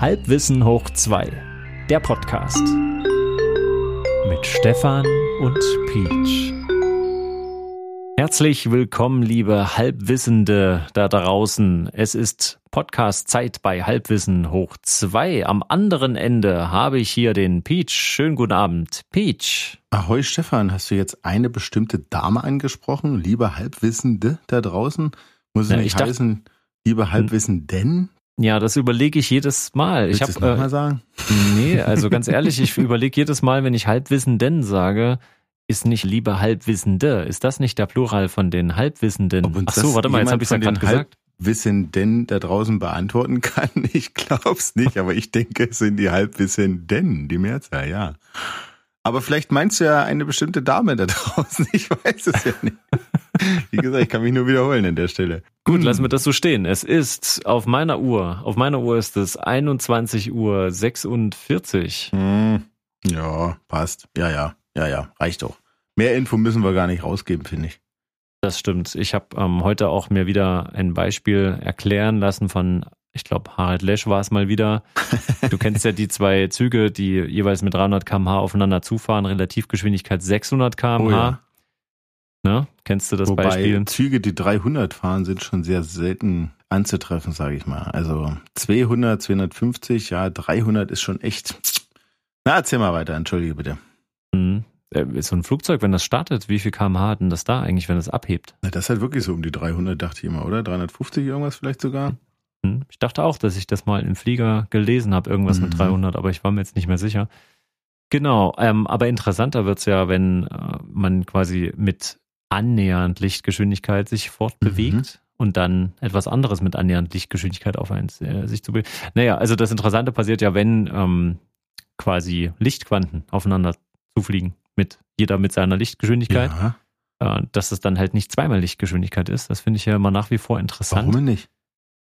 Halbwissen hoch 2, der Podcast. Mit Stefan und Peach. Herzlich willkommen, liebe Halbwissende da draußen. Es ist Podcast-Zeit bei Halbwissen hoch 2. Am anderen Ende habe ich hier den Peach. Schönen guten Abend, Peach. Ahoi Stefan, hast du jetzt eine bestimmte Dame angesprochen, liebe Halbwissende da draußen? Muss es Ja, nicht ich dachte- heißen, liebe Halbwissenden? Ja, das überlege ich jedes Mal. Willst ich du es habe nochmal äh, sagen? nee, also ganz ehrlich, ich überlege jedes Mal, wenn ich Halbwissenden sage, ist nicht liebe Halbwissende. Ist das nicht der Plural von den Halbwissenden? Ob Ach so, warte mal, jetzt habe ich es ja gerade gesagt. Halbwissenden da draußen beantworten kann? Ich glaub's nicht, aber ich denke, es sind die Halbwissenden, die Mehrzahl, ja. Aber vielleicht meinst du ja eine bestimmte Dame da draußen. Ich weiß es ja nicht. Wie gesagt, ich kann mich nur wiederholen an der Stelle. Gut, lassen wir das so stehen. Es ist auf meiner Uhr, auf meiner Uhr ist es 21 Uhr 46. Hm, ja, passt. Ja, ja, ja, ja, reicht doch. Mehr Info müssen wir gar nicht rausgeben, finde ich. Das stimmt. Ich habe ähm, heute auch mir wieder ein Beispiel erklären lassen von, ich glaube, Harald Lesch war es mal wieder. Du kennst ja die zwei Züge, die jeweils mit 300 km/h aufeinander zufahren, Relativgeschwindigkeit 600 km/h. Oh ja. Ne? Kennst du das Wobei Beispiel? Züge, die 300 fahren, sind schon sehr selten anzutreffen, sage ich mal. Also 200, 250, ja, 300 ist schon echt. Na, erzähl mal weiter, entschuldige bitte. Hm. Äh, So ein Flugzeug, wenn das startet, wie viel km/h hat denn das da eigentlich, wenn es abhebt? Na, das ist halt wirklich so um die 300, dachte ich immer, oder? 350 irgendwas vielleicht sogar? Hm? Ich dachte auch, dass ich das mal im Flieger gelesen habe, irgendwas Mhm. mit 300, aber ich war mir jetzt nicht mehr sicher. Genau, ähm, aber interessanter wird's ja, wenn äh, man quasi mit annähernd Lichtgeschwindigkeit sich fortbewegt Mhm. und dann etwas anderes mit annähernd Lichtgeschwindigkeit auf ein, äh, sich zu bewegen. Naja, also das Interessante passiert ja, wenn ähm, quasi Lichtquanten aufeinander zufliegen, mit jeder mit seiner Lichtgeschwindigkeit, Ja, äh, dass es dann halt nicht zweimal Lichtgeschwindigkeit ist. Das finde ich ja immer nach wie vor interessant warum nicht?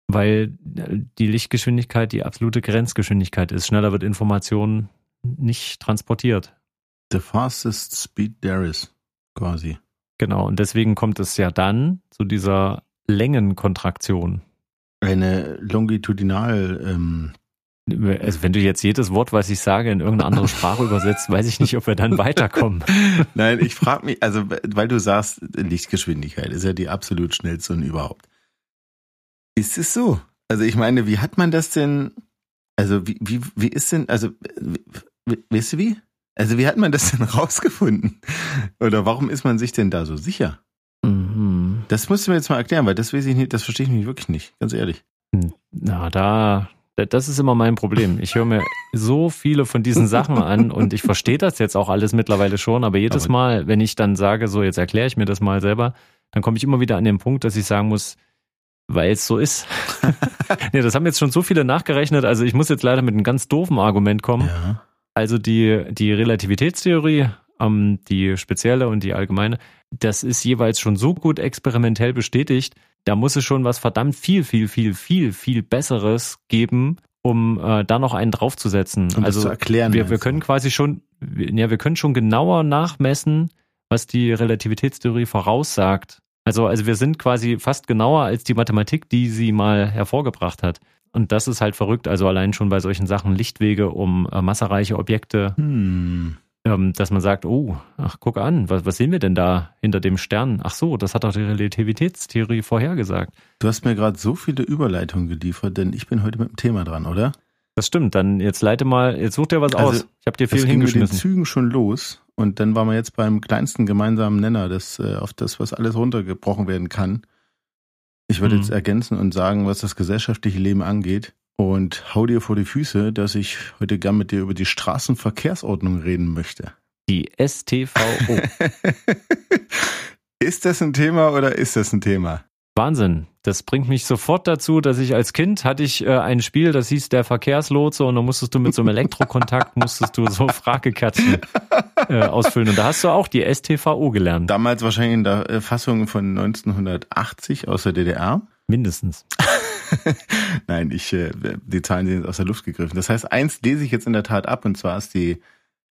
weil äh, die Lichtgeschwindigkeit die absolute Grenzgeschwindigkeit ist. Schneller wird Information nicht transportiert. The fastest speed there is, quasi. Genau, und deswegen kommt es ja dann zu dieser Längenkontraktion. Eine longitudinal, ähm, Also wenn du jetzt jedes Wort, was ich sage, in irgendeine andere Sprache übersetzt, weiß ich nicht, ob wir dann weiterkommen. Nein, ich frage mich, also weil du sagst, Lichtgeschwindigkeit ist ja die absolut schnellste und überhaupt. Ist es so? Also ich meine, wie hat man das denn? Also wie wie wie ist denn? Also weißt du wie? Also wie hat man das denn rausgefunden? Oder warum ist man sich denn da so sicher? Mhm. Das musst du mir jetzt mal erklären, weil das weiß ich nicht, das verstehe ich mich wirklich nicht, ganz ehrlich. Na, da, das ist immer mein Problem. Ich höre mir so viele von diesen Sachen an und ich verstehe das jetzt auch alles mittlerweile schon, aber jedes Aber- Mal, wenn ich dann sage, so jetzt erkläre ich mir das mal selber, dann komme ich immer wieder an den Punkt, dass ich sagen muss, weil es so ist. nee, das haben jetzt schon so viele nachgerechnet, also ich muss jetzt leider mit einem ganz doofen Argument kommen. Ja. Also die, die Relativitätstheorie, ähm, die spezielle und die allgemeine, das ist jeweils schon so gut experimentell bestätigt, da muss es schon was verdammt viel, viel, viel, viel, viel Besseres geben, um äh, da noch einen draufzusetzen. Um also das zu erklären. wir, wir können quasi schon, ja, wir können schon genauer nachmessen, was die Relativitätstheorie voraussagt. Also, also wir sind quasi fast genauer als die Mathematik, die sie mal hervorgebracht hat. Und das ist halt verrückt. Also allein schon bei solchen Sachen Lichtwege um äh, massereiche Objekte, Hm. ähm, dass man sagt, oh, ach guck an, was, was sehen wir denn da hinter dem Stern? Ach so, das hat doch die Relativitätstheorie vorhergesagt. Du hast mir gerade so viele Überleitungen geliefert, denn ich bin heute mit dem Thema dran, oder? Das stimmt. Dann jetzt leite mal, jetzt such dir was Also, aus. Ich habe dir viel das ging mit den hingeschmissen. Zügen schon los und dann waren wir jetzt beim kleinsten gemeinsamen Nenner, das, äh, auf das, was alles runtergebrochen werden kann. Ich würde Mhm. jetzt ergänzen und sagen, was das gesellschaftliche Leben angeht und hau dir vor die Füße, dass ich heute gern mit dir über die Straßenverkehrsordnung reden möchte. Die STVO. ist das ein Thema oder ist das ein Thema? Wahnsinn. Das bringt mich sofort dazu, dass ich als Kind hatte ich äh, ein Spiel, das hieß der Verkehrslotse und da musstest du mit so einem Elektrokontakt musstest du so Fragekärtchen äh, ausfüllen und da hast du auch die STVO gelernt. Damals wahrscheinlich in der äh, Fassung von 1980 aus der DDR. Mindestens. Nein, ich, äh, die Zahlen sind jetzt aus der Luft gegriffen. Das heißt, eins lese ich jetzt in der Tat ab, und zwar ist die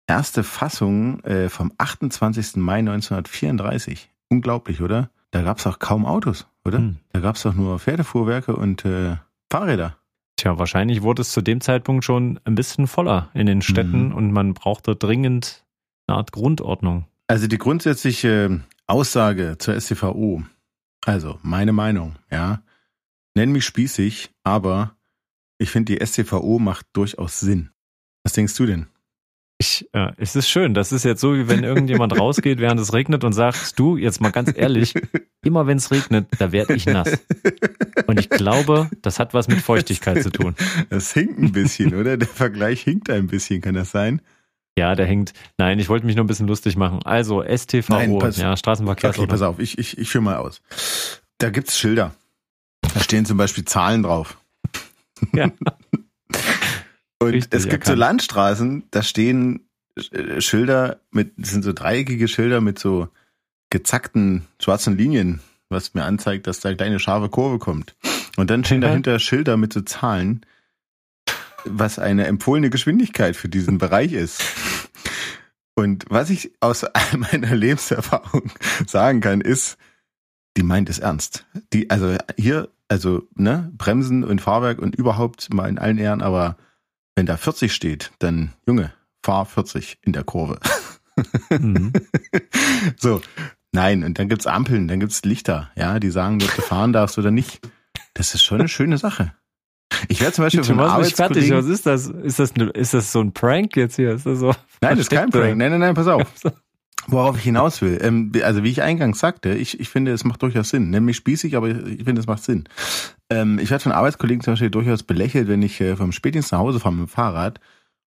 erste Fassung äh, vom 28. Mai 1934. Unglaublich, oder? Da gab's auch kaum Autos, oder? Hm. Da gab's doch nur Pferdefuhrwerke und äh, Fahrräder. Tja, wahrscheinlich wurde es zu dem Zeitpunkt schon ein bisschen voller in den Städten Mhm. und man brauchte dringend eine Art Grundordnung. Also die grundsätzliche Aussage zur STVO, also meine Meinung, ja, nenn mich spießig, aber ich finde, die STVO macht durchaus Sinn. Was denkst du denn? Ich, äh, es ist schön. Das ist jetzt so, wie wenn irgendjemand rausgeht, während es regnet und sagt, du, jetzt mal ganz ehrlich, immer wenn es regnet, da werde ich nass. Und ich glaube, das hat was mit Feuchtigkeit zu tun. Das hinkt ein bisschen, oder? Der Vergleich hinkt ein bisschen, kann das sein? Ja, der hängt. Nein, ich wollte mich nur ein bisschen lustig machen. Also STVO, Nein, pass- ja, Okay, Straßenverkehrsordnung. pass auf, ich, ich, ich führe mal aus. Da gibt's Schilder. Da stehen zum Beispiel Zahlen drauf. Ja. Und Richtig es gibt so. Landstraßen, da stehen äh, Schilder mit, das sind so dreieckige Schilder mit so gezackten schwarzen Linien, was mir anzeigt, dass da eine scharfe Kurve kommt. Und dann stehen dahinter Schilder mit so Zahlen, was eine empfohlene Geschwindigkeit für diesen Bereich ist. Und was ich aus all meiner Lebenserfahrung sagen kann, ist, die meint es ernst. Die, also hier, also, ne, Bremsen und Fahrwerk und überhaupt mal in allen Ehren, aber wenn da 40 steht, dann, Junge, fahr 40 in der Kurve. Mhm. so, nein, und dann gibt's Ampeln, dann gibt's Lichter, ja, die sagen, ob du fahren darfst oder nicht. Das ist schon eine schöne Sache. Ich werde zum Beispiel von mich fertig. Arbeitskollegen... Was ist das? Ist das, ne, ist das so ein Prank jetzt hier? Ist das so? Nein, das ist kein Prank. Nein, nein, nein, pass auf. Worauf ich hinaus will. Ähm, also wie ich eingangs sagte, ich, ich finde, es macht durchaus Sinn. Nämlich spießig, aber ich finde, es macht Sinn. Ähm, ich werde von Arbeitskollegen zum Beispiel durchaus belächelt, wenn ich äh, vom Spätdienst nach Hause fahre mit dem Fahrrad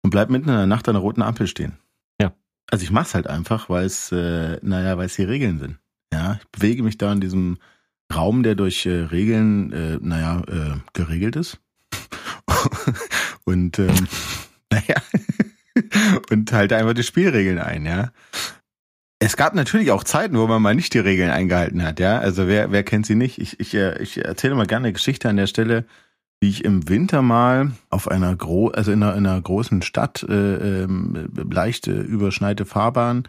und bleib mitten in der Nacht an einer roten Ampel stehen. Ja. Also ich mach's halt einfach, weil es, äh, naja, weil es die Regeln sind. Ja, ich bewege mich da in diesem Raum, der durch äh, Regeln, äh, naja, äh, geregelt ist. und ähm, naja, und halte einfach die Spielregeln ein, ja. Es gab natürlich auch Zeiten, wo man mal nicht die Regeln eingehalten hat, ja. Also wer, wer kennt sie nicht? Ich, ich, äh, ich erzähle mal gerne eine Geschichte an der Stelle, wie ich im Winter mal auf einer gro also in einer, in einer großen Stadt, äh, ähm, leichte überschneite Fahrbahn,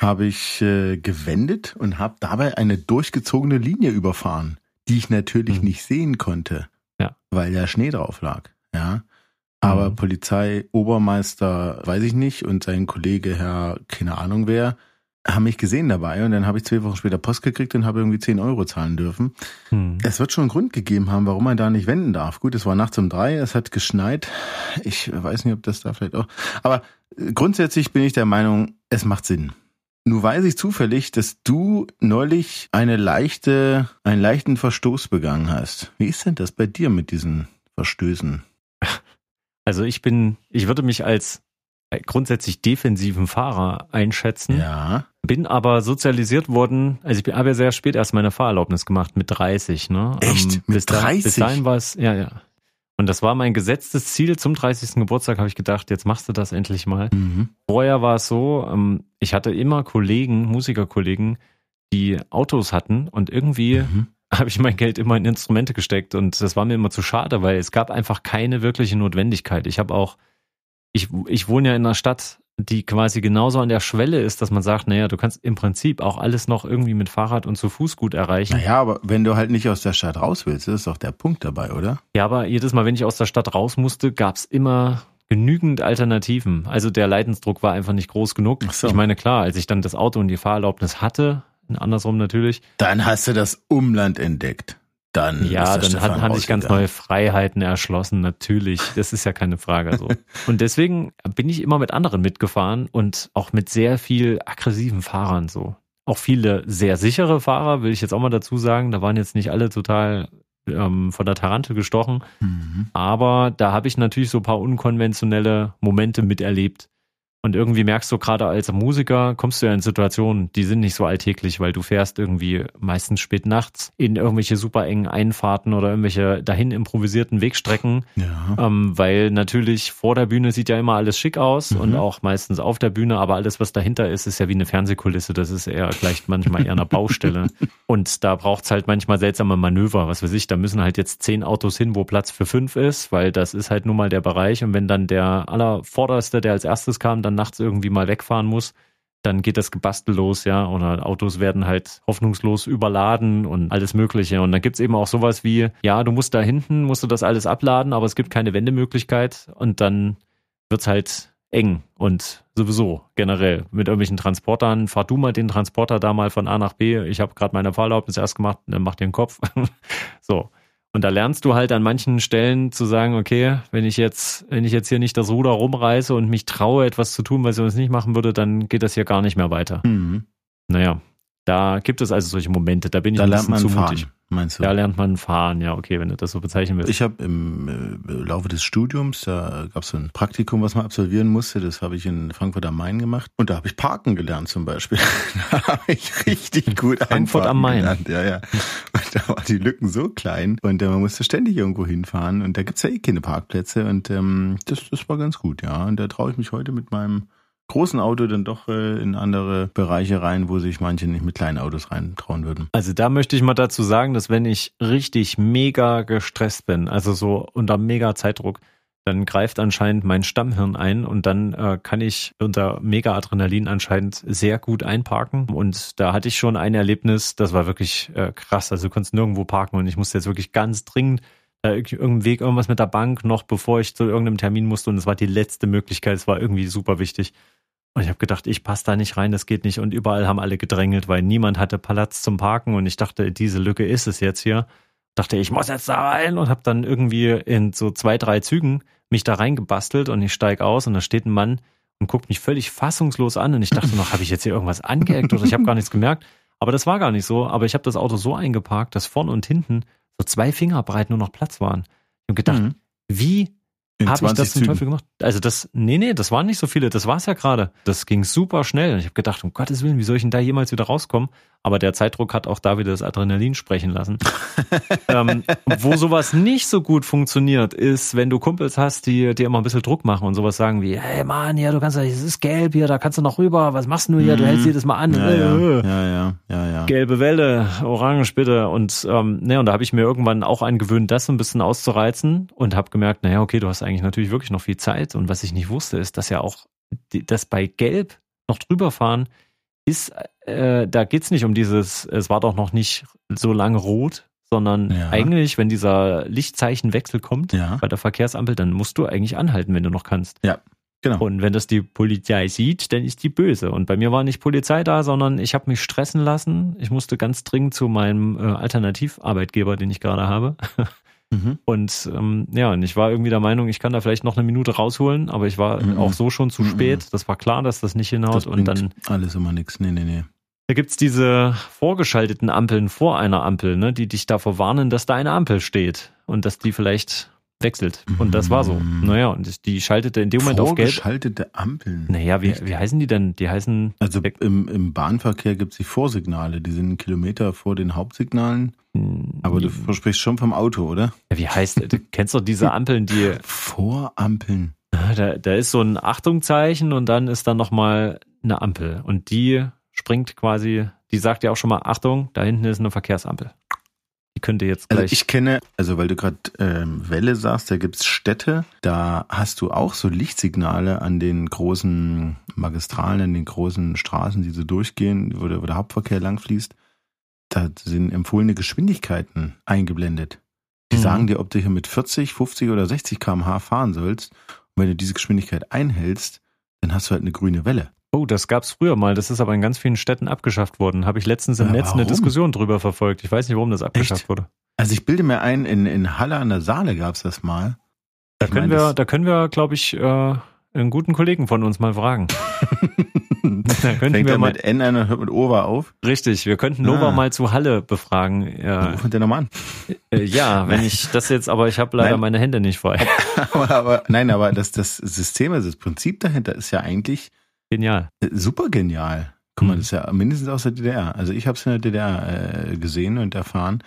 habe ich äh, gewendet und habe dabei eine durchgezogene Linie überfahren, die ich natürlich Mhm. nicht sehen konnte, Ja. weil da Schnee drauf lag, ja. Aber Mhm. Polizei, Obermeister, weiß ich nicht, und sein Kollege Herr, keine Ahnung wer, haben mich gesehen dabei und dann habe ich zwei Wochen später Post gekriegt und habe irgendwie 10 Euro zahlen dürfen. Hm. Es wird schon einen Grund gegeben haben, warum man da nicht wenden darf. Gut, es war nachts um drei, es hat geschneit. Ich weiß nicht, ob das da vielleicht auch. Aber grundsätzlich bin ich der Meinung, es macht Sinn. Nun weiß ich zufällig, dass du neulich eine leichte, einen leichten Verstoß begangen hast. Wie ist denn das bei dir mit diesen Verstößen? Also ich bin, ich würde mich als grundsätzlich defensiven Fahrer einschätzen, Ja. bin aber sozialisiert worden, also ich bin- habe ja sehr spät erst meine Fahrerlaubnis gemacht, mit 30, ne? Echt? Mit bis dahin- 30? Bis dahin war es, ja, ja. Und das war mein gesetztes Ziel zum 30. Geburtstag, habe ich gedacht, jetzt machst du das endlich mal. Mhm. Vorher war es so, ähm, ich hatte immer Kollegen, Musikerkollegen, die Autos hatten und irgendwie Mhm. habe ich mein Geld immer in Instrumente gesteckt und das war mir immer zu schade, weil es gab einfach keine wirkliche Notwendigkeit. Ich habe auch, ich, ich wohne ja in einer Stadt, die quasi genauso an der Schwelle ist, dass man sagt, naja, du kannst im Prinzip auch alles noch irgendwie mit Fahrrad und zu Fuß gut erreichen. Naja, aber wenn du halt nicht aus der Stadt raus willst, das ist doch der Punkt dabei, oder? Ja, aber jedes Mal, wenn ich aus der Stadt raus musste, gab's immer genügend Alternativen. Also der Leidensdruck war einfach nicht groß genug. So. Ich meine, klar, als ich dann das Auto und die Fahrerlaubnis hatte, andersrum natürlich, Dann hast du das Umland entdeckt. Dann Ja, dann hat, haben sich ganz neue Freiheiten erschlossen, natürlich. Das ist ja keine Frage so. Und deswegen bin ich immer mit anderen mitgefahren und auch mit sehr viel aggressiven Fahrern so. Auch viele sehr sichere Fahrer, will ich jetzt auch mal dazu sagen. Da waren jetzt nicht alle total ähm, von der Tarantel gestochen. Mhm. Aber da habe ich natürlich so ein paar unkonventionelle Momente miterlebt. Und irgendwie merkst du gerade als Musiker, kommst du ja in Situationen, die sind nicht so alltäglich, weil du fährst irgendwie meistens spät nachts in irgendwelche super engen Einfahrten oder irgendwelche dahin improvisierten Wegstrecken, Ja. ähm, weil natürlich vor der Bühne sieht ja immer alles schick aus Mhm. und auch meistens auf der Bühne, aber alles, was dahinter ist, ist ja wie eine Fernsehkulisse. Das ist eher gleich manchmal eher eine Baustelle. Und da braucht's halt manchmal seltsame Manöver, was weiß ich. Da müssen halt jetzt zehn Autos hin, wo Platz für fünf ist, weil das ist halt nun mal der Bereich. Und wenn dann der allervorderste, der als erstes kam, dann nachts irgendwie mal wegfahren muss, dann geht das Gebastel los, ja, oder Autos werden halt hoffnungslos überladen und alles Mögliche. Und dann gibt's eben auch sowas wie, ja, du musst da hinten, musst du das alles abladen, aber es gibt keine Wendemöglichkeit und dann wird's halt eng und sowieso generell mit irgendwelchen Transportern. Fahr du mal den Transporter da mal von A nach B. Ich habe gerade meine Fahrerlaubnis erst gemacht, dann mach dir den Kopf. so. Und da lernst du halt an manchen Stellen zu sagen, okay, wenn ich jetzt, wenn ich jetzt hier nicht das Ruder rumreiße und mich traue, etwas zu tun, was ich sonst nicht machen würde, dann geht das hier gar nicht mehr weiter. Mhm. Naja, da gibt es also solche Momente, da bin ich Da ein bisschen zu fahren, mutig. Meinst du? Da lernt man fahren, ja, okay, wenn du das so bezeichnen willst. Ich habe im äh, Laufe des Studiums, da gab es so ein Praktikum, was man absolvieren musste. Das habe ich in Frankfurt am Main gemacht. Und da habe ich Parken gelernt zum Beispiel. da habe ich richtig gut Frankfurt am Main. gelernt. Ja, ja. Und da waren die Lücken so klein und äh, man musste ständig irgendwo hinfahren. Und da gibt's ja eh keine Parkplätze. Und ähm, das, das war ganz gut, ja. Und da traue ich mich heute mit meinem großen Auto dann doch äh, in andere Bereiche rein, wo sich manche nicht mit kleinen Autos reintrauen würden. Also da möchte ich mal dazu sagen, dass wenn ich richtig mega gestresst bin, also so unter mega Zeitdruck, dann greift anscheinend mein Stammhirn ein und dann äh, kann ich unter mega Adrenalin anscheinend sehr gut einparken. Und da hatte ich schon ein Erlebnis, das war wirklich äh, krass. Also du konntest nirgendwo parken und ich musste jetzt wirklich ganz dringend äh, irgendeinen Weg, irgendwas mit der Bank noch, bevor ich zu irgendeinem Termin musste. Und es war die letzte Möglichkeit. Es war irgendwie super wichtig. Und ich habe gedacht, ich passe da nicht rein, das geht nicht. Und überall haben alle gedrängelt, weil niemand hatte Platz zum Parken. Und ich dachte, diese Lücke ist es jetzt hier. Dachte, ich muss jetzt da rein und habe dann irgendwie in so zwei, drei Zügen mich da reingebastelt und ich steig aus und da steht ein Mann und guckt mich völlig fassungslos an. Und ich dachte noch, habe ich jetzt hier irgendwas angeeckt oder ich habe gar nichts gemerkt. Aber das war gar nicht so. Aber ich habe das Auto so eingeparkt, dass vorn und hinten so zwei Finger breit nur noch Platz waren. Ich habe gedacht, Mhm. wie habe ich 20 das zum. Teufel gemacht? Also das, nee, nee, das waren nicht so viele, das war's ja gerade. Das ging super schnell. Und ich habe gedacht, um Gottes Willen, wie soll ich denn da jemals wieder rauskommen? Aber der Zeitdruck hat auch da wieder das Adrenalin sprechen lassen. ähm, wo sowas nicht so gut funktioniert, ist, wenn du Kumpels hast, die dir immer ein bisschen Druck machen und sowas sagen wie, hey Mann, hier, du kannst ja, es ist gelb hier, da kannst du noch rüber, was machst du hier, du Mhm. hältst jedes Mal an. Ja, Äh, ja, äh. ja, ja, ja, ja. Gelbe Welle, orange bitte. Und ähm, ne, und da habe ich mir irgendwann auch angewöhnt, das so ein bisschen auszureizen und habe gemerkt, naja, okay, du hast eigentlich natürlich wirklich noch viel Zeit. Und was ich nicht wusste, ist, dass ja auch das bei Gelb noch drüber fahren ist, äh, da geht's nicht um dieses, es war doch noch nicht so lange rot, sondern Ja. eigentlich, wenn dieser Lichtzeichenwechsel kommt Ja, bei der Verkehrsampel, dann musst du eigentlich anhalten, wenn du noch kannst. genau. Und wenn das die Polizei sieht, dann ist die böse. Und bei mir war nicht Polizei da, sondern ich habe mich stressen lassen. Ich musste ganz dringend zu meinem äh, Alternativarbeitgeber, den ich gerade habe. Mhm. Und ähm, ja, und ich war irgendwie der Meinung, ich kann da vielleicht noch eine Minute rausholen, aber ich war Mhm. auch so schon zu Mhm. spät. Das war klar, dass das nicht hinhaut. Das und dann alles immer nichts. Nee, nee, nee. da gibt's diese vorgeschalteten Ampeln vor einer Ampel, ne, die dich davor warnen, dass da eine Ampel steht und dass die vielleicht wechselt. Und das war so. Mhm. Naja, und die schaltete in dem Moment auf gelb. Vorgeschaltete Ampeln. Naja, wie, wie heißen die denn? Die heißen Also im, im Bahnverkehr gibt es die Vorsignale, die sind einen Kilometer vor den Hauptsignalen. hm, Aber du versprichst schon vom Auto, oder? ja, wie heißt, du kennst doch diese Ampeln, die, Vorampeln. da, da ist so ein Achtungzeichen und dann ist dann nochmal eine Ampel. Und die springt quasi, die sagt ja auch schon mal, Achtung, da hinten ist eine Verkehrsampel. Die könnte jetzt Also gleich. ich kenne, also weil du gerade ähm, Welle sagst, da gibt's Städte, da hast du auch so Lichtsignale an den großen Magistralen, an den großen Straßen, die so durchgehen, wo der, wo der Hauptverkehr langfließt. Da sind empfohlene Geschwindigkeiten eingeblendet. Die Mhm. sagen dir, ob du hier mit 40, 50 oder 60 km/h fahren sollst. Und wenn du diese Geschwindigkeit einhältst, dann hast du halt eine grüne Welle. Oh, das gab's früher mal. Das ist aber in ganz vielen Städten abgeschafft worden. Habe ich letztens im Ja, Netz eine warum? Diskussion drüber verfolgt. Ich weiß nicht, warum das abgeschafft Echt? wurde. Also ich bilde mir ein, in, in Halle an der Saale gab's das mal. Da Ich können meine, wir, da können wir, glaube ich, äh, einen guten Kollegen von uns mal fragen. Da könnten Fängt wir mal, mit N an und hört mit Ova auf. richtig, wir könnten Nova Ah. mal zu Halle befragen. Ja, rufen wir nochmal an. äh, ja wenn ich das jetzt, aber ich habe leider Nein. meine Hände nicht frei. aber, aber nein, aber das, das System, also das Prinzip dahinter ist ja eigentlich Genial. äh, super genial. Guck mal, Mhm. das ist ja mindestens aus der DDR. Also ich habe es in der DDR äh, gesehen und erfahren.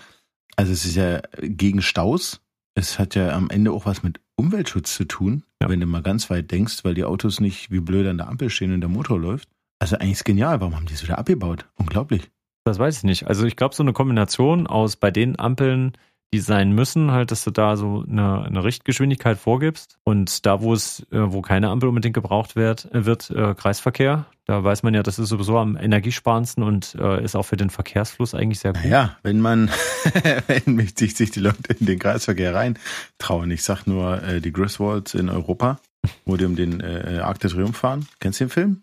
Also es ist ja gegen Staus. Es hat ja am Ende auch was mit Umweltschutz zu tun, Ja. wenn du mal ganz weit denkst, weil die Autos nicht wie blöd an der Ampel stehen und der Motor läuft. Also eigentlich ist genial. Warum haben die es wieder abgebaut? Unglaublich. Das weiß ich nicht. Also ich glaube, so eine Kombination aus bei den Ampeln, die sein müssen, halt, dass du da so eine, eine Richtgeschwindigkeit vorgibst. Und da, wo es, äh, wo keine Ampel unbedingt gebraucht wird, wird äh, Kreisverkehr. Da weiß man ja, das ist sowieso am energiesparendsten und äh, ist auch für den Verkehrsfluss eigentlich sehr gut. Ja, wenn man, wenn sich, sich die Leute in den Kreisverkehr rein trauen. Ich sag nur äh, die Griswolds in Europa, wo die um den äh, Arc de Triomphe fahren. Kennst du den Film?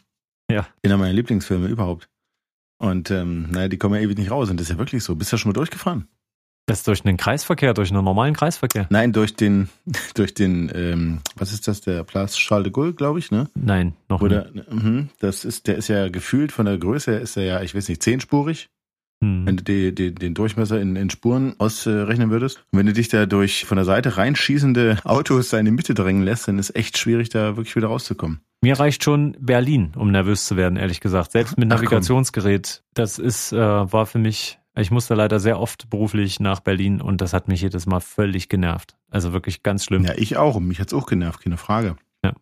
Ja. Einer meiner Lieblingsfilme überhaupt. Und ähm, naja, die kommen ja ewig nicht raus. Und das ist ja wirklich so. Bist du ja schon mal durchgefahren? Das durch einen Kreisverkehr, durch einen normalen Kreisverkehr? Nein, durch den, durch den, ähm, was ist das, der Place Charles de Gaulle, glaube ich, ne? Nein, noch Oder, nicht. Mh, das ist, der ist ja gefühlt von der Größe, her ist er ja, ich weiß nicht, zehnspurig. Hm. Wenn du die, die, den Durchmesser in, in Spuren ausrechnen würdest. Und wenn du dich da durch von der Seite reinschießende Autos in die Mitte drängen lässt, dann ist echt schwierig, da wirklich wieder rauszukommen. Mir reicht schon Berlin, um nervös zu werden, ehrlich gesagt. Selbst mit Navigationsgerät. Das ist, äh, war für mich ich musste leider sehr oft beruflich nach Berlin und das hat mich jedes Mal völlig genervt. Also wirklich ganz schlimm. Ja, ich auch. Mich hat's auch genervt, keine Frage. Ja.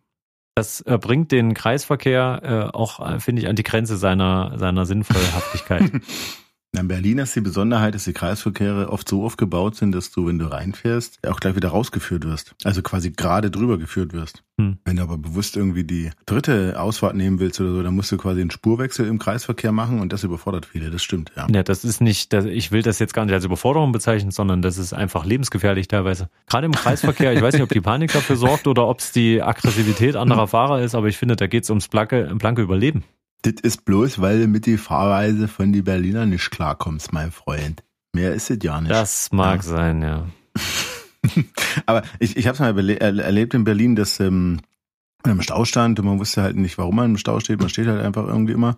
Das äh, bringt den Kreisverkehr äh, auch, äh, finde ich, an die Grenze seiner, seiner Sinnvollhaftigkeit. In Berlin ist die Besonderheit, dass die Kreisverkehre oft so aufgebaut sind, dass du, wenn du reinfährst, auch gleich wieder rausgeführt wirst. Also quasi gerade drüber geführt wirst. Hm. Wenn du aber bewusst irgendwie die dritte Ausfahrt nehmen willst oder so, dann musst du quasi einen Spurwechsel im Kreisverkehr machen und das überfordert viele. Das stimmt, ja. Ja, das ist nicht, ich will das jetzt gar nicht als Überforderung bezeichnen, sondern das ist einfach lebensgefährlich teilweise. Gerade im Kreisverkehr, ich weiß nicht, ob die Panik dafür sorgt oder ob es die Aggressivität anderer Fahrer ist, aber ich finde, da geht es ums blanke, blanke Überleben. Das ist bloß, weil du mit die Fahrweise von die Berliner nicht klarkommst, mein Freund. Mehr ist es ja nicht. Das mag ja. sein, ja. Aber ich, ich habe es mal erlebt in Berlin, dass ähm, im Stau stand und man wusste halt nicht, warum man im Stau steht. Man steht halt einfach irgendwie immer.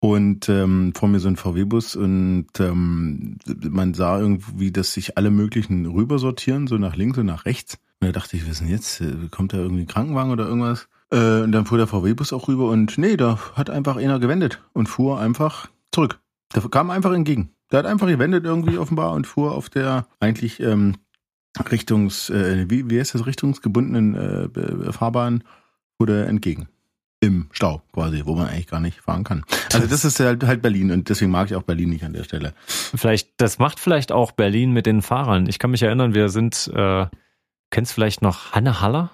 Und ähm, vor mir so ein VW-Bus und ähm, man sah irgendwie, dass sich alle möglichen rüber sortieren, so nach links und nach rechts. Und da dachte ich, was ist denn jetzt? Kommt da irgendwie ein Krankenwagen oder irgendwas? Äh, und dann fuhr der VW-Bus auch rüber und nee, da hat einfach einer gewendet und fuhr einfach zurück. Der kam einfach entgegen. Der hat einfach gewendet irgendwie offenbar und fuhr auf der eigentlich ähm, Richtungs, äh, wie, wie heißt das, richtungsgebundenen äh, Fahrbahn, fuhr entgegen. Im Stau quasi, wo man eigentlich gar nicht fahren kann. Also das ist halt, halt Berlin und deswegen mag ich auch Berlin nicht an der Stelle. Vielleicht, das macht vielleicht auch Berlin mit den Fahrern. Ich kann mich erinnern, wir sind, äh, kennst vielleicht noch Hanne Haller?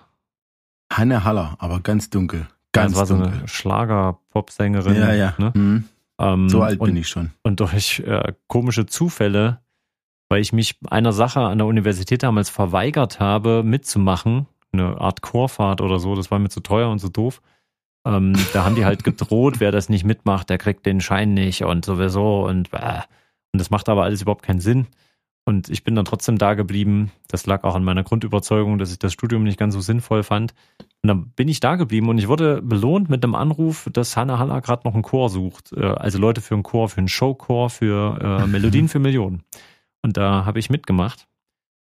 Hanne Haller, aber ganz dunkel. Ganz das war dunkel. so eine Schlager-Pop-Sängerin. Ja, ja. Ne? Mhm. Ähm, so alt und, bin ich schon. Und durch äh, komische Zufälle, weil ich mich einer Sache an der Universität damals verweigert habe, mitzumachen, eine Art Chorfahrt oder so, das war mir zu teuer und zu doof. Ähm, da haben die halt gedroht, wer das nicht mitmacht, der kriegt den Schein nicht und sowieso und äh, und das macht aber alles überhaupt keinen Sinn. Und ich bin dann trotzdem da geblieben. Das lag auch an meiner Grundüberzeugung, dass ich das Studium nicht ganz so sinnvoll fand. Und dann bin ich da geblieben und ich wurde belohnt mit einem Anruf, dass Hanna Haller gerade noch einen Chor sucht. Äh, also Leute für einen Chor, für einen Showchor, für äh, Melodien für Millionen. Und da habe ich mitgemacht.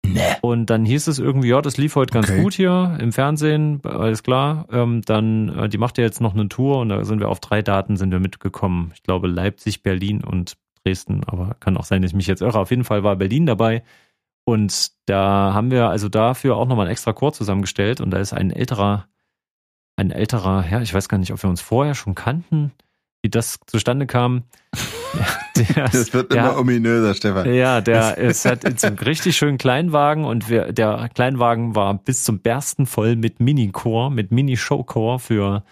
Nee. Und dann hieß es irgendwie, ja, das lief heute ganz okay. gut hier im Fernsehen, alles klar. Ähm, dann, äh, die macht ja jetzt noch eine Tour und da sind wir auf drei Daten sind wir mitgekommen. Ich glaube Leipzig, Berlin und Dresden, aber kann auch sein, dass ich mich jetzt irre. Auf jeden Fall war Berlin dabei. Und da haben wir also dafür auch nochmal einen extra Chor zusammengestellt. Und da ist ein älterer, ein älterer Herr, ich weiß gar nicht, ob wir uns vorher schon kannten, wie das zustande kam. Der, das wird der, immer ominöser, Stefan. Ja, der ist in so einem richtig schönen Kleinwagen und wir, der Kleinwagen war bis zum Bersten voll mit Mini-Chor, mit Mini-Show-Chor für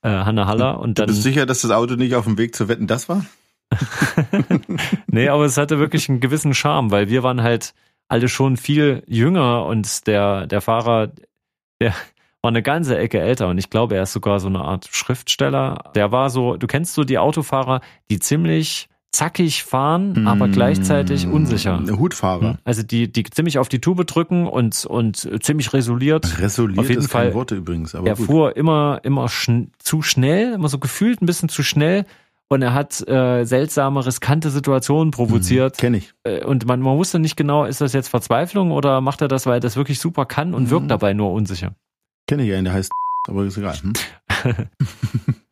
äh, Hanna Haller. Und dann, du bist sicher, dass das Auto nicht auf dem Weg zu wetten, das war? nee, aber es hatte wirklich einen gewissen Charme, weil wir waren halt alle schon viel jünger und der, der Fahrer, der war eine ganze Ecke älter und ich glaube, er ist sogar so eine Art Schriftsteller. Der war so, du kennst so die Autofahrer, die ziemlich zackig fahren, mm, aber gleichzeitig unsicher. Hutfahrer. Hm? Also die, die ziemlich auf die Tube drücken und, und ziemlich resoliert. Resoliert auf jeden ist Fall. kein Wort übrigens. Aber er gut. fuhr immer, immer schn zu schnell, immer so gefühlt ein bisschen zu schnell und er hat äh, seltsame, riskante Situationen provoziert. Mhm, Kenne ich. Äh, und man, man wusste nicht genau, ist das jetzt Verzweiflung oder macht er das, weil er das wirklich super kann und mhm. wirkt dabei nur unsicher. Kenne ich einen, der heißt, aber ist egal. Hm?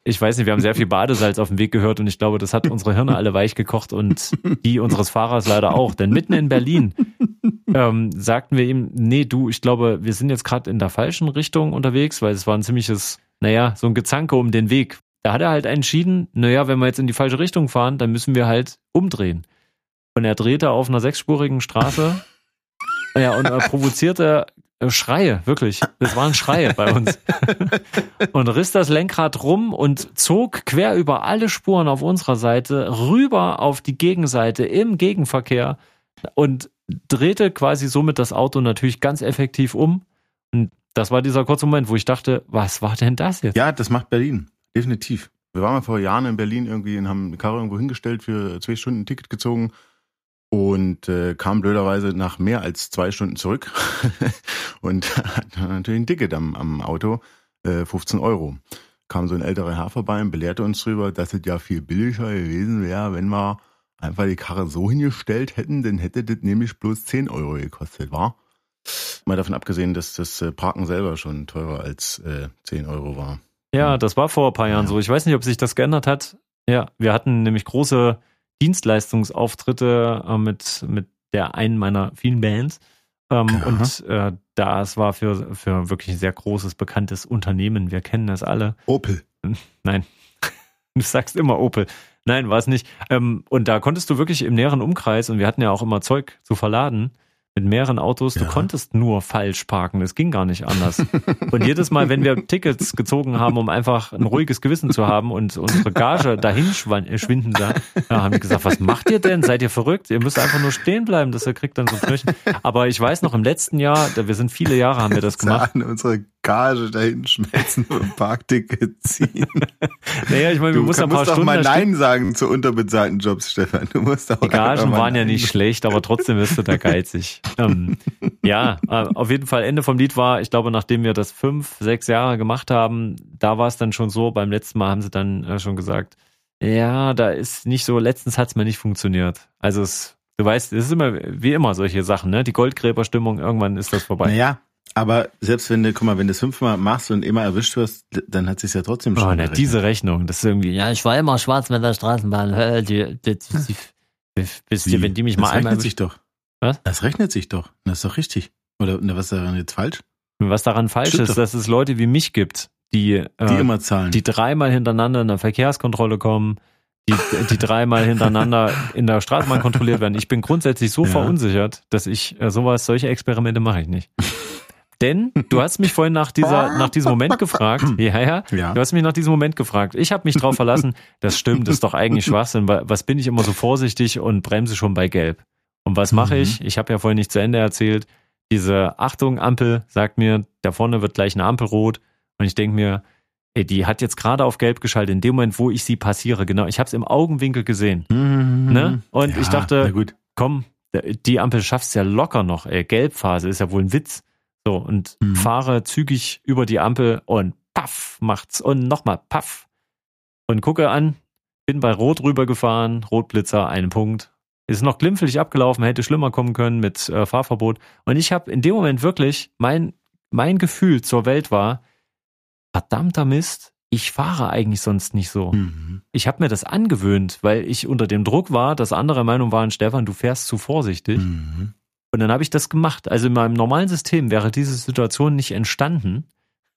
ich weiß nicht, wir haben sehr viel Badesalz auf dem Weg gehört und ich glaube, das hat unsere Hirne alle weich gekocht und die unseres Fahrers leider auch. Denn mitten in Berlin ähm, sagten wir ihm, nee, du, ich glaube, wir sind jetzt gerade in der falschen Richtung unterwegs, weil es war ein ziemliches, naja, so ein Gezanke um den Weg. Da hat er halt entschieden, naja, wenn wir jetzt in die falsche Richtung fahren, dann müssen wir halt umdrehen. Und er drehte auf einer sechsspurigen Straße Ja, und er provozierte äh, Schreie, wirklich. Das waren Schreie bei uns. Und riss das Lenkrad rum und zog quer über alle Spuren auf unserer Seite rüber auf die Gegenseite im Gegenverkehr und drehte quasi somit das Auto natürlich ganz effektiv um. Und das war dieser kurze Moment, wo ich dachte, was war denn das jetzt? Ja, das macht Berlin. Definitiv. Wir waren mal vor Jahren in Berlin irgendwie und haben eine Karre irgendwo hingestellt, für zwei Stunden ein Ticket gezogen und äh, kam blöderweise nach mehr als zwei Stunden zurück und hat natürlich ein Ticket am, am Auto, äh, 15 Euro. Kam so ein älterer Herr vorbei und belehrte uns drüber, dass es ja viel billiger gewesen wäre, wenn wir einfach die Karre so hingestellt hätten, dann hätte das nämlich bloß 10 Euro gekostet, war? Mal davon abgesehen, dass das äh, Parken selber schon teurer als äh, 10 Euro war. Ja, das war vor ein paar Jahren ja. so. Ich weiß nicht, ob sich das geändert hat. Ja, wir hatten nämlich große Dienstleistungsauftritte äh, mit, mit der einen meiner vielen Bands. Ähm, und äh, das war für, für wirklich ein sehr großes, bekanntes Unternehmen. Wir kennen das alle. Opel. Nein. Du sagst immer Opel. Nein, war es nicht. Ähm, und da konntest du wirklich im näheren Umkreis, und wir hatten ja auch immer Zeug zu verladen, mit mehreren Autos, ja. du konntest nur falsch parken, es ging gar nicht anders. und jedes Mal, wenn wir Tickets gezogen haben, um einfach ein ruhiges Gewissen zu haben und unsere Gage dahin schwinden sah, haben die gesagt, was macht ihr denn? Seid ihr verrückt? Ihr müsst einfach nur stehen bleiben, dass ihr kriegt dann so Knöchen. Aber ich weiß noch, im letzten Jahr, wir sind viele Jahre, haben wir das gemacht. Unsere Gage dahin schmelzen und Parkticket ziehen. naja, ich meine, wir mussten ein paar musst Stunden. Du musst doch mal Nein sagen zu unterbezahlten Jobs, Stefan. Du musst auch Die Gagen waren ja nicht schlecht, aber trotzdem wirst du da geizig. ähm, ja, äh, auf jeden Fall Ende vom Lied war, ich glaube, nachdem wir das fünf, sechs Jahre gemacht haben, da war es dann schon so, beim letzten Mal haben sie dann äh, schon gesagt, ja, da ist nicht so, letztens hat es mir nicht funktioniert. Also es, du weißt, es ist immer wie immer solche Sachen, ne? Die Goldgräberstimmung, irgendwann ist das vorbei. Naja, aber selbst wenn du, guck mal, wenn du es fünfmal machst und immer erwischt wirst, dann hat sich ja trotzdem schon. Oh, ne, diese Rechnung, das ist irgendwie, ja, ich war immer schwarz mit der Straßenbahn. Die, die, die, bis die, wenn die mich mal einmal. Das rechnet sich doch. Was? Das rechnet sich doch. Das ist doch richtig. Oder was ist daran jetzt falsch? Was daran falsch Stimmt ist, doch. dass es Leute wie mich gibt, die, die äh, immer zahlen. Die dreimal hintereinander in der Verkehrskontrolle kommen, die, die dreimal hintereinander in der Straßenbahn kontrolliert werden. Ich bin grundsätzlich so ja. verunsichert, dass ich äh, sowas, solche Experimente mache ich nicht. Denn du hast mich vorhin nach dieser, nach diesem Moment gefragt. Ja, ja. ja. Du hast mich nach diesem Moment gefragt. Ich habe mich drauf verlassen. Das stimmt, das ist doch eigentlich Schwachsinn. Was bin ich immer so vorsichtig und bremse schon bei Gelb? Und was mache mhm. ich? Ich habe ja vorhin nicht zu Ende erzählt. Diese Achtung, Ampel sagt mir, da vorne wird gleich eine Ampel rot. Und ich denke mir, ey, die hat jetzt gerade auf Gelb geschaltet, in dem Moment, wo ich sie passiere. Genau, ich habe es im Augenwinkel gesehen. Mhm. Ne? Und ja, ich dachte, komm, die Ampel schaffst ja locker noch. Ey, Gelbphase ist ja wohl ein Witz. So, und mhm. fahre zügig über die Ampel und paff, macht's und nochmal paff. Und gucke an, bin bei Rot rübergefahren, Rotblitzer, einen Punkt. Ist noch glimpflich abgelaufen, hätte schlimmer kommen können mit äh, Fahrverbot. Und ich habe in dem Moment wirklich, mein, mein Gefühl zur Welt war, verdammter Mist, ich fahre eigentlich sonst nicht so. Mhm. Ich habe mir das angewöhnt, weil ich unter dem Druck war, dass andere Meinung waren, Stefan, du fährst zu vorsichtig. Mhm. Und dann habe ich das gemacht. Also in meinem normalen System wäre diese Situation nicht entstanden.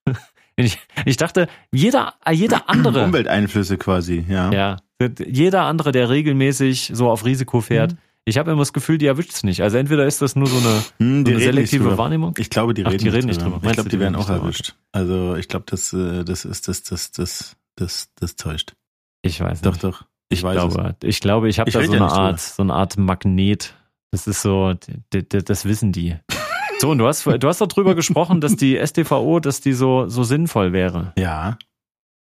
ich, ich dachte, jeder, jeder andere. Umwelteinflüsse quasi, ja. Ja. Jeder andere, der regelmäßig so auf Risiko fährt, mhm. Ich habe immer das Gefühl, die erwischt es nicht. Also entweder ist das nur so eine, hm, so eine selektive Wahrnehmung. Ich glaube, die, Ach, reden, die reden nicht drüber. Ich glaube, die werden auch erwischt. Also ich glaube, das, äh, das ist das, das, das, das, das täuscht. Ich weiß doch, nicht. Doch, doch. Ich, ich glaube, es. ich glaube, ich habe da so eine Art, so eine Art Magnet das ist so, das wissen die. So, und du hast, du hast darüber gesprochen, dass die STVO, dass die so, so sinnvoll wäre. Ja.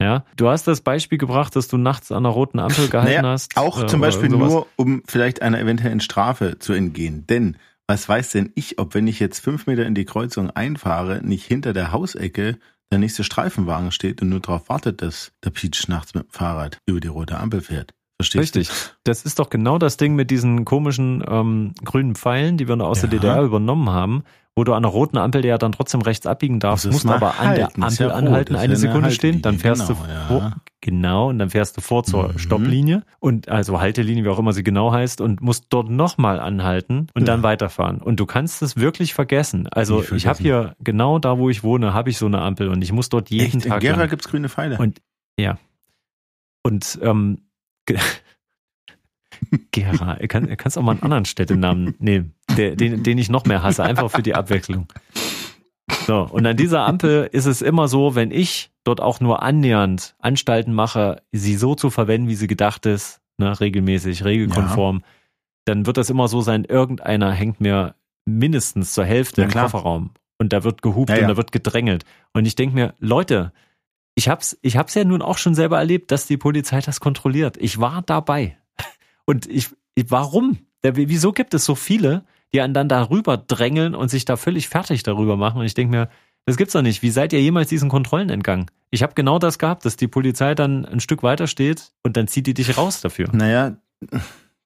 Ja, du hast das Beispiel gebracht, dass du nachts an der roten Ampel gehalten naja, hast. Auch äh, zum Beispiel nur, um vielleicht einer eventuellen Strafe zu entgehen. Denn was weiß denn ich, ob wenn ich jetzt fünf Meter in die Kreuzung einfahre, nicht hinter der Hausecke der nächste Streifenwagen steht und nur darauf wartet, dass der Peach nachts mit dem Fahrrad über die rote Ampel fährt. Verstehst Richtig. Du? Das ist doch genau das Ding mit diesen komischen ähm, grünen Pfeilen, die wir aus ja. der DDR übernommen haben, wo du an der roten Ampel ja dann trotzdem rechts abbiegen darfst, musst aber an der Ampel ja anhalten, eine Sekunde stehen, dann fährst genau, du vor, ja. genau, und dann fährst du vor zur mhm. Stopplinie und also Haltelinie, wie auch immer sie genau heißt, und musst dort nochmal anhalten und ja. dann weiterfahren. Und du kannst es wirklich vergessen. Also ich habe hier genau da, wo ich wohne, habe ich so eine Ampel und ich muss dort jeden Echt? Tag. In Gera gibt's grüne Pfeile. Und ja. Und ähm, Gera. Du kann, kannst auch mal einen anderen Städtenamen nehmen, der, den, den ich noch mehr hasse, einfach für die Abwechslung. So, und an dieser Ampel ist es immer so, wenn ich dort auch nur annähernd Anstalten mache, sie so zu verwenden, wie sie gedacht ist, ne, regelmäßig, regelkonform, ja. dann wird das immer so sein, irgendeiner hängt mir mindestens zur Hälfte ja, im. Kofferraum und da wird gehupt ja, und da wird gedrängelt. Und ich denke mir, Leute, ich hab's, ich hab's ja nun auch schon selber erlebt, dass die Polizei das kontrolliert. Ich war dabei. Und ich, warum? wieso gibt es so viele, die einen dann darüber drängeln und sich da völlig fertig darüber machen? Und ich denke mir, das gibt's doch nicht. Wie seid ihr jemals diesen Kontrollen entgangen? Ich habe genau das gehabt, dass die Polizei dann ein Stück weiter steht und dann zieht die dich raus dafür. Naja,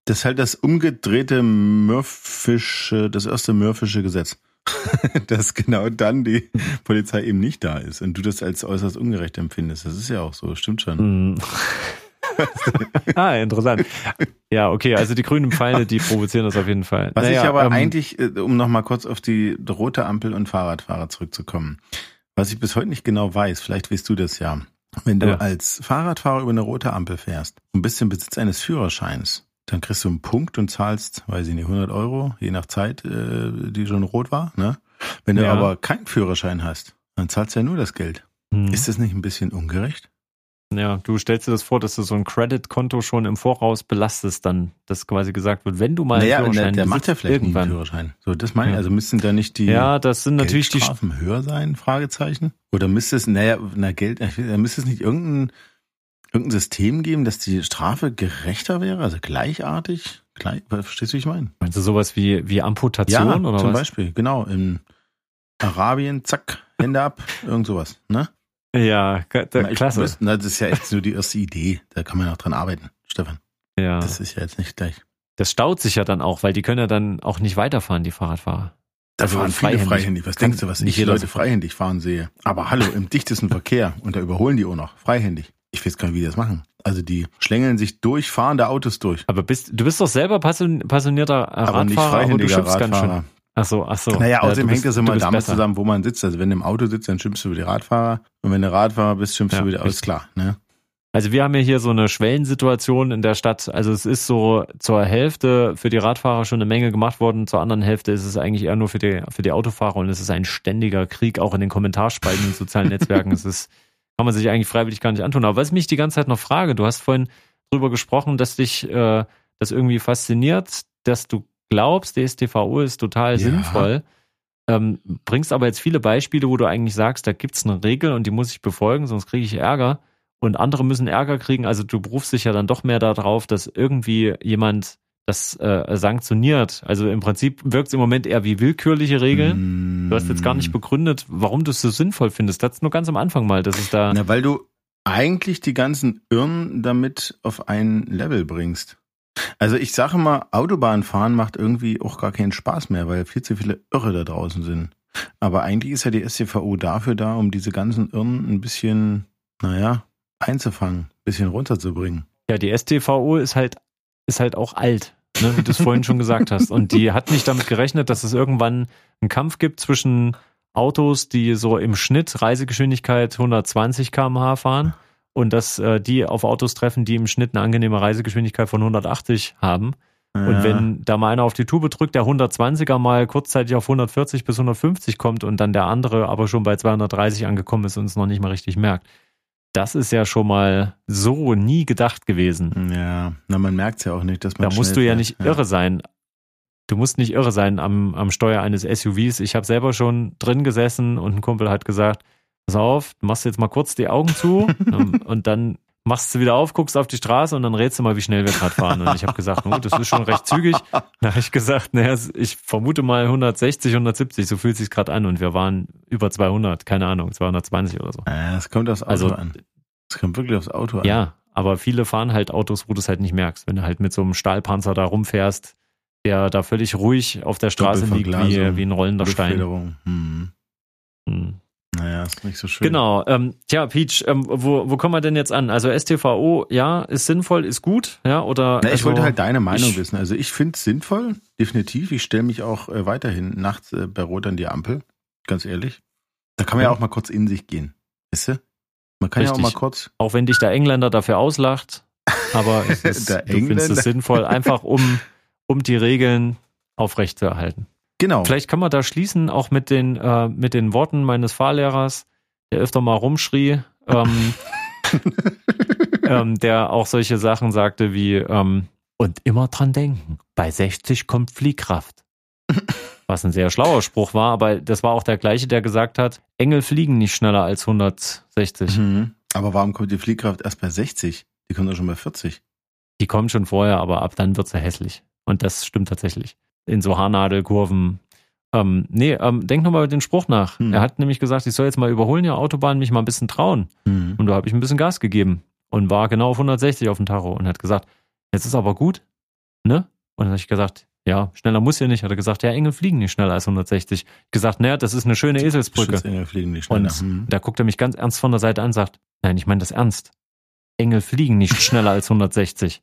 das ist halt das umgedrehte Murphische, das erste Murphische Gesetz. dass genau dann die Polizei eben nicht da ist und du das als äußerst ungerecht empfindest. Das ist ja auch so, stimmt schon. Mm. ah, interessant. Ja, okay, also die grünen Pfeile, die provozieren das auf jeden Fall. Was naja, ich aber ähm, eigentlich, äh, um nochmal kurz auf die rote Ampel und Fahrradfahrer zurückzukommen, was ich bis heute nicht genau weiß, vielleicht weißt du das ja. Wenn du ja. als Fahrradfahrer über eine rote Ampel fährst und bist im Besitz eines Führerscheins, dann kriegst du einen Punkt und zahlst, weiß ich nicht, 100 Euro, je nach Zeit, äh, die schon rot war. Ne? Wenn du ja. aber keinen Führerschein hast, dann zahlst du ja nur das Geld. Hm. Ist das nicht ein bisschen ungerecht? Ja, du stellst dir das vor, dass du so ein Credit-Konto schon im Voraus belastest, dann, dass quasi gesagt wird, wenn du mal naja, einen Führerschein der, der macht ja vielleicht irgendwann. einen Führerschein. So, das meine ich. Also müssen da nicht die ja, das sind natürlich die Strafen höher sein? Fragezeichen. Oder müsste es, naja, na Geld, müsste es nicht irgendein irgendein System geben, dass die Strafe gerechter wäre, also gleichartig? Gleich, verstehst du, wie ich meine? Meinst du sowas wie, wie Amputation ja, oder zum was? Beispiel, genau. In Arabien, zack, Hände ab, irgend sowas, ne? Ja, da, klasse. Müsste, das ist ja jetzt nur die erste Idee. Da kann man auch dran arbeiten, Stefan. Ja. Das ist ja jetzt nicht gleich. Das staut sich ja dann auch, weil die können ja dann auch nicht weiterfahren, die Fahrradfahrer. Da also fahren viele freihändig. Was denkst du, was ich Leute freihändig fahren sehe? Aber hallo, im dichtesten Verkehr und da überholen die auch noch, freihändig. Ich weiß gar nicht, wie die das machen. Also die schlängeln sich durch, fahren da Autos durch. Aber bist, du bist doch selber passionierter Radfahrer, aber nicht aber du Radfahrer. ganz schön. Ach so, ach so. Naja, außerdem ja, hängt das immer damit besser. zusammen, wo man sitzt. Also wenn du im Auto sitzt, dann schimpfst du über die Radfahrer. Und wenn du Radfahrer bist, schimpfst ja, du über die Autos. Klar, ne? Also wir haben ja hier so eine Schwellensituation in der Stadt. Also es ist so zur Hälfte für die Radfahrer schon eine Menge gemacht worden, zur anderen Hälfte ist es eigentlich eher nur für die, für die Autofahrer und es ist ein ständiger Krieg, auch in den Kommentarspalten in sozialen Netzwerken. es ist kann man sich eigentlich freiwillig gar nicht antun. Aber was ich mich die ganze Zeit noch frage, du hast vorhin drüber gesprochen, dass dich äh, das irgendwie fasziniert, dass du glaubst, die STVO ist total ja. sinnvoll. Ähm, bringst aber jetzt viele Beispiele, wo du eigentlich sagst, da gibt's eine Regel und die muss ich befolgen, sonst kriege ich Ärger. Und andere müssen Ärger kriegen. Also du berufst dich ja dann doch mehr darauf, dass irgendwie jemand das äh, sanktioniert. Also im Prinzip wirkt es im Moment eher wie willkürliche Regeln. Mm. Du hast jetzt gar nicht begründet, warum du es so sinnvoll findest. Das nur ganz am Anfang mal, dass es da. Na, weil du eigentlich die ganzen Irren damit auf ein Level bringst. Also ich sage mal, Autobahnfahren macht irgendwie auch gar keinen Spaß mehr, weil viel zu viele Irre da draußen sind. Aber eigentlich ist ja die SCVO dafür da, um diese ganzen Irren ein bisschen, naja, einzufangen, ein bisschen runterzubringen. Ja, die STVO ist halt, ist halt auch alt ne, wie du es vorhin schon gesagt hast. Und die hat nicht damit gerechnet, dass es irgendwann einen Kampf gibt zwischen Autos, die so im Schnitt Reisegeschwindigkeit 120 km/h fahren und dass äh, die auf Autos treffen, die im Schnitt eine angenehme Reisegeschwindigkeit von 180 haben. Ja. Und wenn da mal einer auf die Tube drückt, der 120er mal kurzzeitig auf 140 bis 150 kommt und dann der andere aber schon bei 230 angekommen ist und es noch nicht mal richtig merkt, das ist ja schon mal so nie gedacht gewesen. Ja, na, man merkt es ja auch nicht, dass man. Da musst du ja nicht ja. irre sein. Du musst nicht irre sein am, am Steuer eines SUVs. Ich habe selber schon drin gesessen und ein Kumpel hat gesagt, pass auf, machst jetzt mal kurz die Augen zu und dann machst du wieder auf, guckst auf die Straße und dann rätst du mal, wie schnell wir gerade fahren. Und ich habe gesagt, oh, das ist schon recht zügig. Da habe ich gesagt, naja, ich vermute mal 160, 170, so fühlt es sich gerade an. Und wir waren über 200, keine Ahnung, 220 oder so. Ja, das kommt aufs Auto also, an. Das kommt wirklich aufs Auto an. Ja, aber viele fahren halt Autos, wo du es halt nicht merkst. Wenn du halt mit so einem Stahlpanzer da rumfährst, der da völlig ruhig auf der Straße liegt, wie, wie ein rollender Stein. Hm. Ist nicht so schön. Genau. Ähm, tja, Peach, ähm, wo, wo kommen wir denn jetzt an? Also STVO, ja, ist sinnvoll, ist gut, ja, oder? Na, ich also, wollte halt deine Meinung ich, wissen. Also ich finde es sinnvoll, definitiv. Ich stelle mich auch äh, weiterhin nachts äh, bei Rot an die Ampel, ganz ehrlich. Da kann man ja, ja auch mal kurz in sich gehen. Weißt du? Man kann Richtig. ja auch mal kurz. Auch wenn dich der Engländer dafür auslacht, aber es ist, du findest es sinnvoll, einfach um, um die Regeln aufrechtzuerhalten. Genau. Vielleicht kann man da schließen, auch mit den, äh, mit den Worten meines Fahrlehrers, der öfter mal rumschrie, ähm, ähm, der auch solche Sachen sagte wie, ähm, und immer dran denken, bei 60 kommt Fliehkraft. Was ein sehr schlauer Spruch war, aber das war auch der gleiche, der gesagt hat, Engel fliegen nicht schneller als 160. Mhm. Aber warum kommt die Fliehkraft erst bei 60? Die kommt doch schon bei 40. Die kommen schon vorher, aber ab dann wird sie hässlich. Und das stimmt tatsächlich. In so Haarnadelkurven. Ähm, nee, ähm, denk nochmal über den Spruch nach. Hm. Er hat nämlich gesagt, ich soll jetzt mal überholen, ja, Autobahn, mich mal ein bisschen trauen. Mhm. Und da habe ich ein bisschen Gas gegeben und war genau auf 160 auf dem Tacho und hat gesagt, jetzt ist aber gut, ne? Und dann habe ich gesagt, ja, schneller muss ja nicht. Hat er gesagt, ja, Engel fliegen nicht schneller als 160. Ich gesagt, naja, das ist eine schöne Eselsbrücke. Schutzengel fliegen nicht schneller. Und Mhm. da guckt er mich ganz ernst von der Seite an und sagt, nein, ich meine das ernst. Engel fliegen nicht schneller als 160.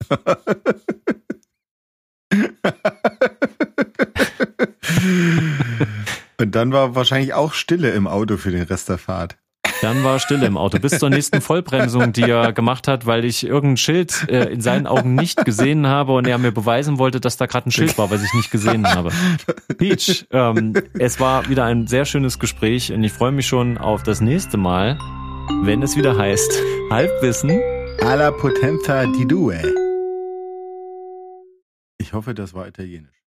Und dann war wahrscheinlich auch Stille im Auto für den Rest der Fahrt. Dann war Stille im Auto. Bis zur nächsten Vollbremsung, die er gemacht hat, weil ich irgendein Schild äh, in seinen Augen nicht gesehen habe und er mir beweisen wollte, dass da gerade ein Schild war, was ich nicht gesehen habe. Peach, ähm, es war wieder ein sehr schönes Gespräch und ich freue mich schon auf das nächste Mal, wenn es wieder heißt Halbwissen. Alla potenza di due. Ich hoffe, das war italienisch.